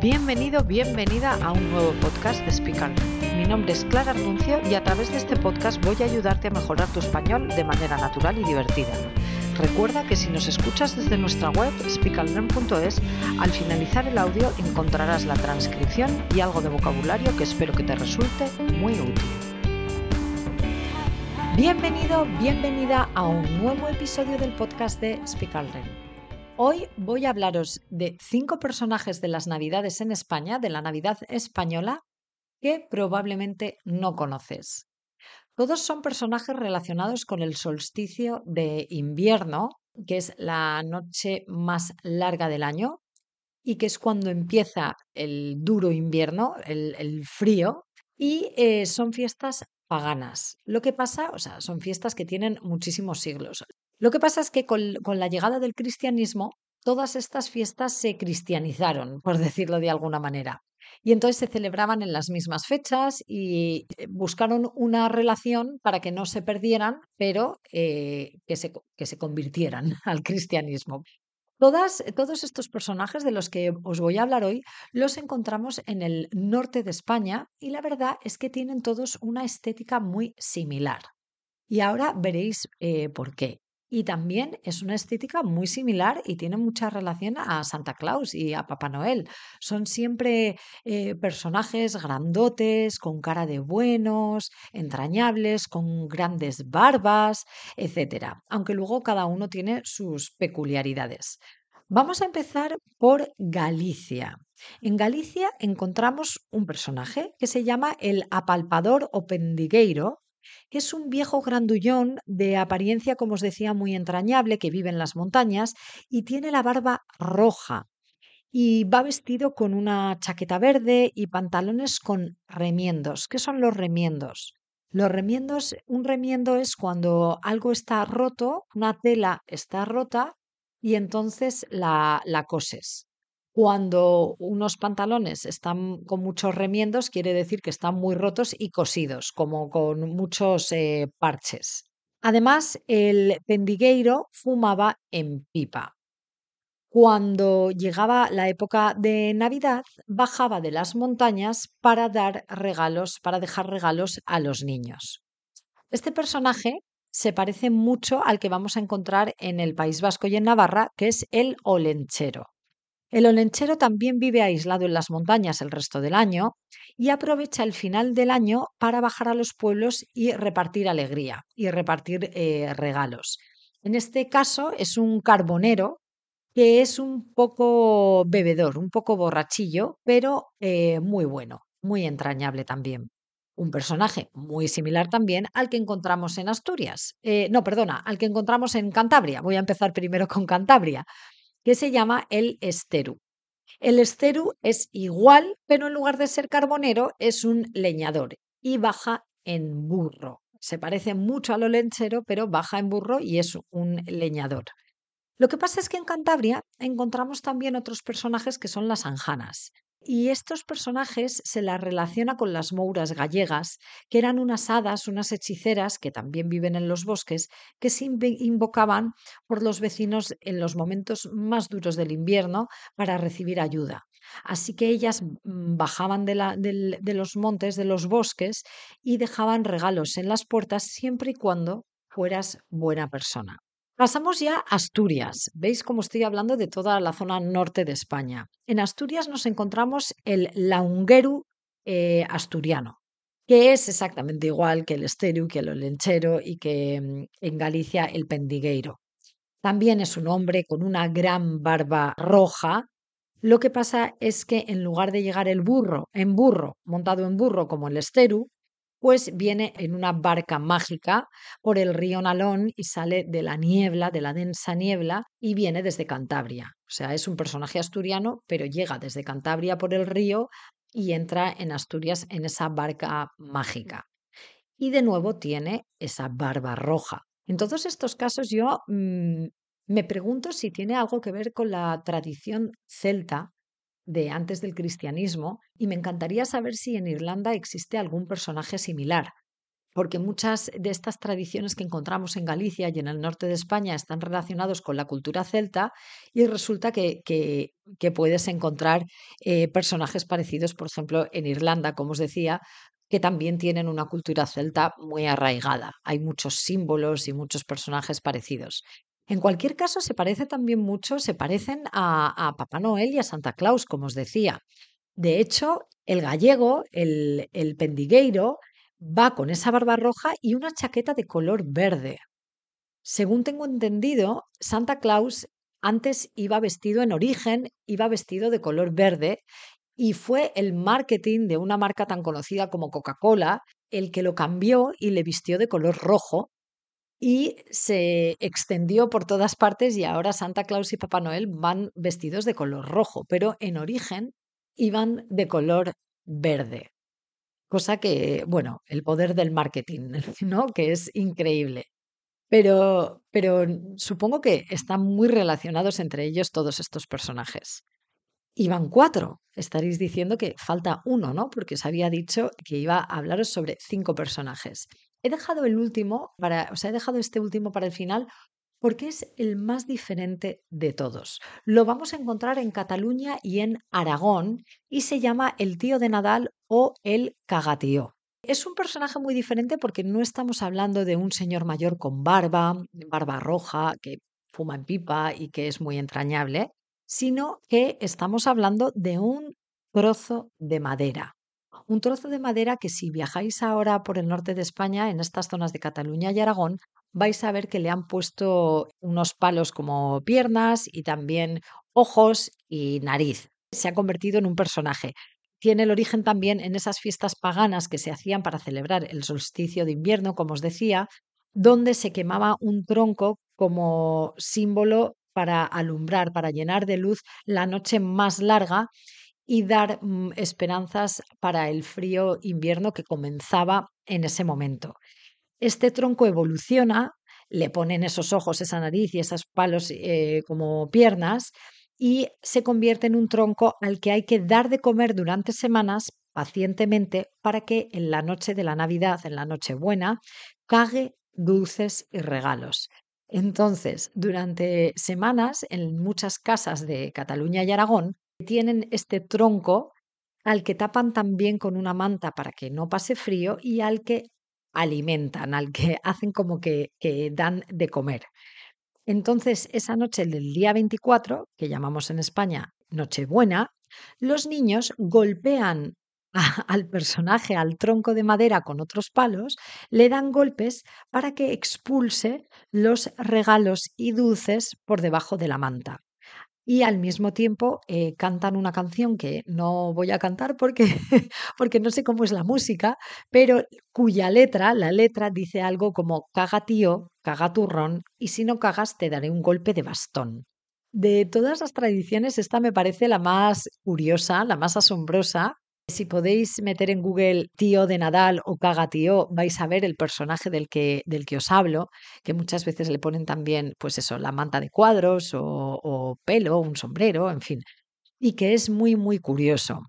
Bienvenido, bienvenida a un nuevo podcast de Speak Mi nombre es Clara Arnuncio y a través de este podcast voy a ayudarte a mejorar tu español de manera natural y divertida. Recuerda que si nos escuchas desde nuestra web speakallearn.es, al finalizar el audio encontrarás la transcripción y algo de vocabulario que espero que te resulte muy útil. Bienvenido, bienvenida a un nuevo episodio del podcast de Speak Hoy voy a hablaros de cinco personajes de las Navidades en España, de la Navidad española, que probablemente no conoces. Todos son personajes relacionados con el solsticio de invierno, que es la noche más larga del año y que es cuando empieza el duro invierno, el, frío, y eh, son fiestas paganas. Lo que pasa, o sea, son fiestas que tienen muchísimos siglos. Lo que pasa es que con, la llegada del cristianismo, todas estas fiestas se cristianizaron, por decirlo de alguna manera. Y entonces se celebraban en las mismas fechas y eh, buscaron una relación para que no se perdieran, pero eh, que, se, que se convirtieran al cristianismo. Todos estos personajes de los que os voy a hablar hoy los encontramos en el norte de España y la verdad es que tienen todos una estética muy similar. Y ahora veréis eh, por qué. Y también es una estética muy similar y tiene mucha relación a Santa Claus y a Papá Noel. Son siempre eh, personajes grandotes, con cara de buenos, entrañables, con grandes barbas, etc. Aunque luego cada uno tiene sus peculiaridades. Vamos a empezar por Galicia. En Galicia encontramos un personaje que se llama el apalpador o pendigueiro, es un viejo grandullón de apariencia, como os decía, muy entrañable, que vive en las montañas y tiene la barba roja. Y va vestido con una chaqueta verde y pantalones con remiendos. ¿Qué son los remiendos? Los remiendos, un remiendo es cuando algo está roto, una tela está rota y entonces la, la coses. Cuando unos pantalones están con muchos remiendos, quiere decir que están muy rotos y cosidos, como con muchos eh, parches. Además, el pendigueiro fumaba en pipa. Cuando llegaba la época de Navidad, bajaba de las montañas para dar regalos, para dejar regalos a los niños. Este personaje se parece mucho al que vamos a encontrar en el País Vasco y en Navarra, que es el olenchero. El olenchero también vive aislado en las montañas el resto del año y aprovecha el final del año para bajar a los pueblos y repartir alegría y repartir eh, regalos. En este caso es un carbonero que es un poco bebedor, un poco borrachillo, pero eh, muy bueno, muy entrañable también. Un personaje muy similar también al que encontramos en Asturias. Eh, no, perdona, al que encontramos en Cantabria. Voy a empezar primero con Cantabria que se llama el esteru. El esteru es igual, pero en lugar de ser carbonero es un leñador y baja en burro. Se parece mucho a lo lenchero, pero baja en burro y es un leñador. Lo que pasa es que en Cantabria encontramos también otros personajes que son las anjanas. Y estos personajes se las relaciona con las mouras gallegas, que eran unas hadas, unas hechiceras que también viven en los bosques, que se invocaban por los vecinos en los momentos más duros del invierno para recibir ayuda. Así que ellas mm, bajaban de, de los montes, de los bosques, y dejaban regalos en las puertas siempre y cuando fueras buena persona. Pasamos ya a Asturias. Veis cómo estoy hablando de toda la zona norte de España. En Asturias nos encontramos el laungueru eh, asturiano, que es exactamente igual que el esteru, que el olenchero y que mm, en Galicia el pendigueiro. También es un hombre con una gran barba roja. Lo que pasa es que en lugar de llegar el burro en burro, montado en burro como el esteru, pues viene en una barca mágica por el río Nalón y sale de la niebla, de la densa niebla, y viene desde Cantabria. O sea, es un personaje asturiano, pero llega desde Cantabria por el río y entra en Asturias en esa barca mágica. Y de nuevo tiene esa barba roja. En todos estos casos yo mm, me pregunto si tiene algo que ver con la tradición celta de antes del cristianismo y me encantaría saber si en Irlanda existe algún personaje similar, porque muchas de estas tradiciones que encontramos en Galicia y en el norte de España están relacionados con la cultura celta y resulta que, que, puedes encontrar eh, personajes parecidos, por ejemplo, en Irlanda, como os decía, que también tienen una cultura celta muy arraigada. Hay muchos símbolos y muchos personajes parecidos. En cualquier caso, se parece también mucho, se parecen a, Papá Noel y a Santa Claus, como os decía. De hecho, el gallego, el pendigueiro, va con esa barba roja y una chaqueta de color verde. Según tengo entendido, Santa Claus antes iba vestido en origen, iba vestido de color verde y fue el marketing de una marca tan conocida como Coca-Cola el que lo cambió y le vistió de color rojo y se extendió por todas partes y ahora Santa Claus y Papá Noel van vestidos de color rojo, pero en origen iban de color verde. Cosa que, bueno, el poder del marketing, ¿no? Que es increíble. Pero, pero supongo que están muy relacionados entre ellos todos estos personajes. Y van cuatro. Estaréis diciendo que falta uno, ¿no? Porque os había dicho que iba a hablaros sobre cinco personajes. He dejado el último para, he dejado este último para el final porque es el más diferente de todos. Lo vamos a encontrar en Cataluña y en Aragón y se llama el tío de Nadal o el cagatío. Es un personaje muy diferente porque no estamos hablando de un señor mayor con barba, barba roja, que fuma en pipa y que es muy entrañable, sino que estamos hablando de un trozo de madera. Un trozo de madera que si viajáis ahora por el norte de España, en estas zonas de Cataluña y Aragón, vais a ver que le han puesto unos palos como piernas y también ojos y nariz. Se ha convertido en un personaje. Tiene el origen también en esas fiestas paganas que se hacían para celebrar el solsticio de invierno, como os decía, donde se quemaba un tronco como símbolo para alumbrar, para llenar de luz la noche más larga y dar mm, esperanzas para el frío invierno que comenzaba en ese momento. Este tronco evoluciona, le ponen esos ojos, esa nariz y esos palos eh, como piernas y se convierte en un tronco al que hay que dar de comer durante semanas pacientemente para que en la noche de la Navidad, en la noche buena, cague dulces y regalos. Entonces, durante semanas, en muchas casas de Cataluña y Aragón, tienen este tronco al que tapan también con una manta para que no pase frío y al que alimentan, al que hacen como que, dan de comer. Entonces, esa noche del día 24, que llamamos en España Nochebuena, los niños golpean al personaje, al tronco de madera con otros palos, le dan golpes para que expulse los regalos y dulces por debajo de la manta y al mismo tiempo eh, cantan una canción que no voy a cantar porque, porque no sé cómo es la música, pero cuya letra, la letra dice algo como caga tío, caga turrón y si no cagas te daré un golpe de bastón. De todas las tradiciones, esta me parece la más curiosa, la más asombrosa, si podéis meter en Google tío de Nadal o caga tío, vais a ver el personaje del que, del que os hablo, que muchas veces le ponen también, pues eso, la manta de cuadros o, pelo, un sombrero, en fin, y que es muy, muy curioso.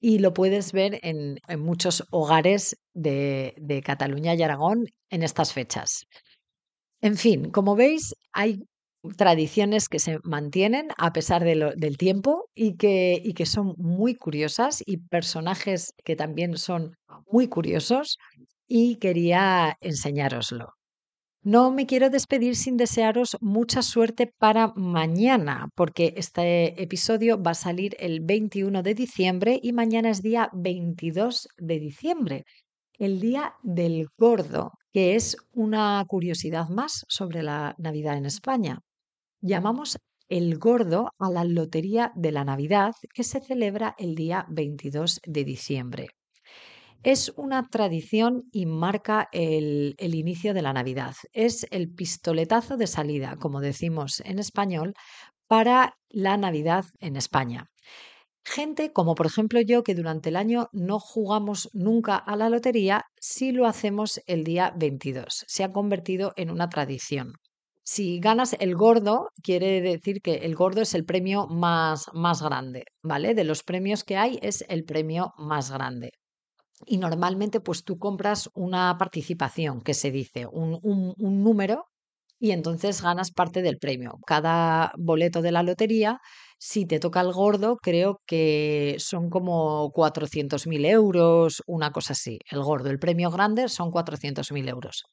Y lo puedes ver en, en muchos hogares de, de Cataluña y Aragón en estas fechas. En fin, como veis, hay tradiciones que se mantienen a pesar del tiempo y que, y que son muy curiosas y personajes que también son muy curiosos y quería enseñároslo. No me quiero despedir sin desearos mucha suerte para mañana, porque este episodio va a salir el 21 de diciembre y mañana es día 22 de diciembre, el día del gordo, que es una curiosidad más sobre la Navidad en España. Llamamos el gordo a la Lotería de la Navidad que se celebra el día 22 de diciembre. Es una tradición y marca el, inicio de la Navidad. Es el pistoletazo de salida, como decimos en español, para la Navidad en España. Gente como por ejemplo yo, que durante el año no jugamos nunca a la lotería, sí lo hacemos el día 22. Se ha convertido en una tradición. Si ganas el gordo, quiere decir que el gordo es el premio más, más grande, ¿vale? De los premios que hay es el premio más grande. y normalmente pues tú compras una participación, que se dice, un, un número y entonces ganas parte del premio. Cada boleto de la lotería, si te toca el gordo, creo que son como 400.000 euros, una cosa así. El gordo, el premio grande son 400.000 euros.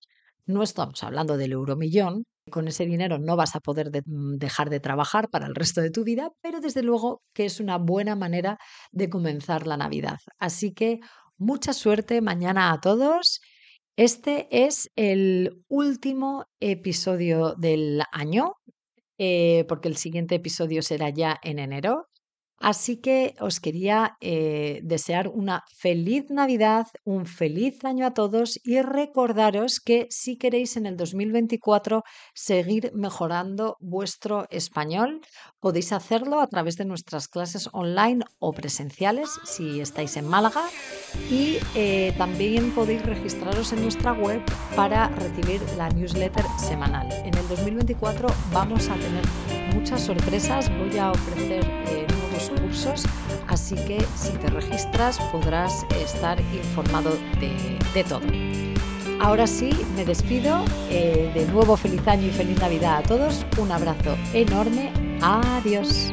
No estamos hablando del euromillón, con ese dinero no vas a poder mm, dejar de trabajar para el resto de tu vida, pero desde luego que es una buena manera de comenzar la Navidad. Así que mucha suerte mañana a todos. Este es el último episodio del año, eh, porque el siguiente episodio será ya en enero. Así que os quería eh, desear una feliz Navidad, un feliz año a todos y recordaros que si queréis en el 2024 seguir mejorando vuestro español, podéis hacerlo a través de nuestras clases online o presenciales si estáis en Málaga y eh, también podéis registraros en nuestra web para recibir la newsletter semanal. En el 2024 vamos a tener muchas sorpresas, voy a ofrecer... Eh, cursos, así que si te registras podrás estar informado de, todo. Ahora sí, me despido. Eh, de nuevo, feliz año y feliz Navidad a todos. Un abrazo enorme. Adiós.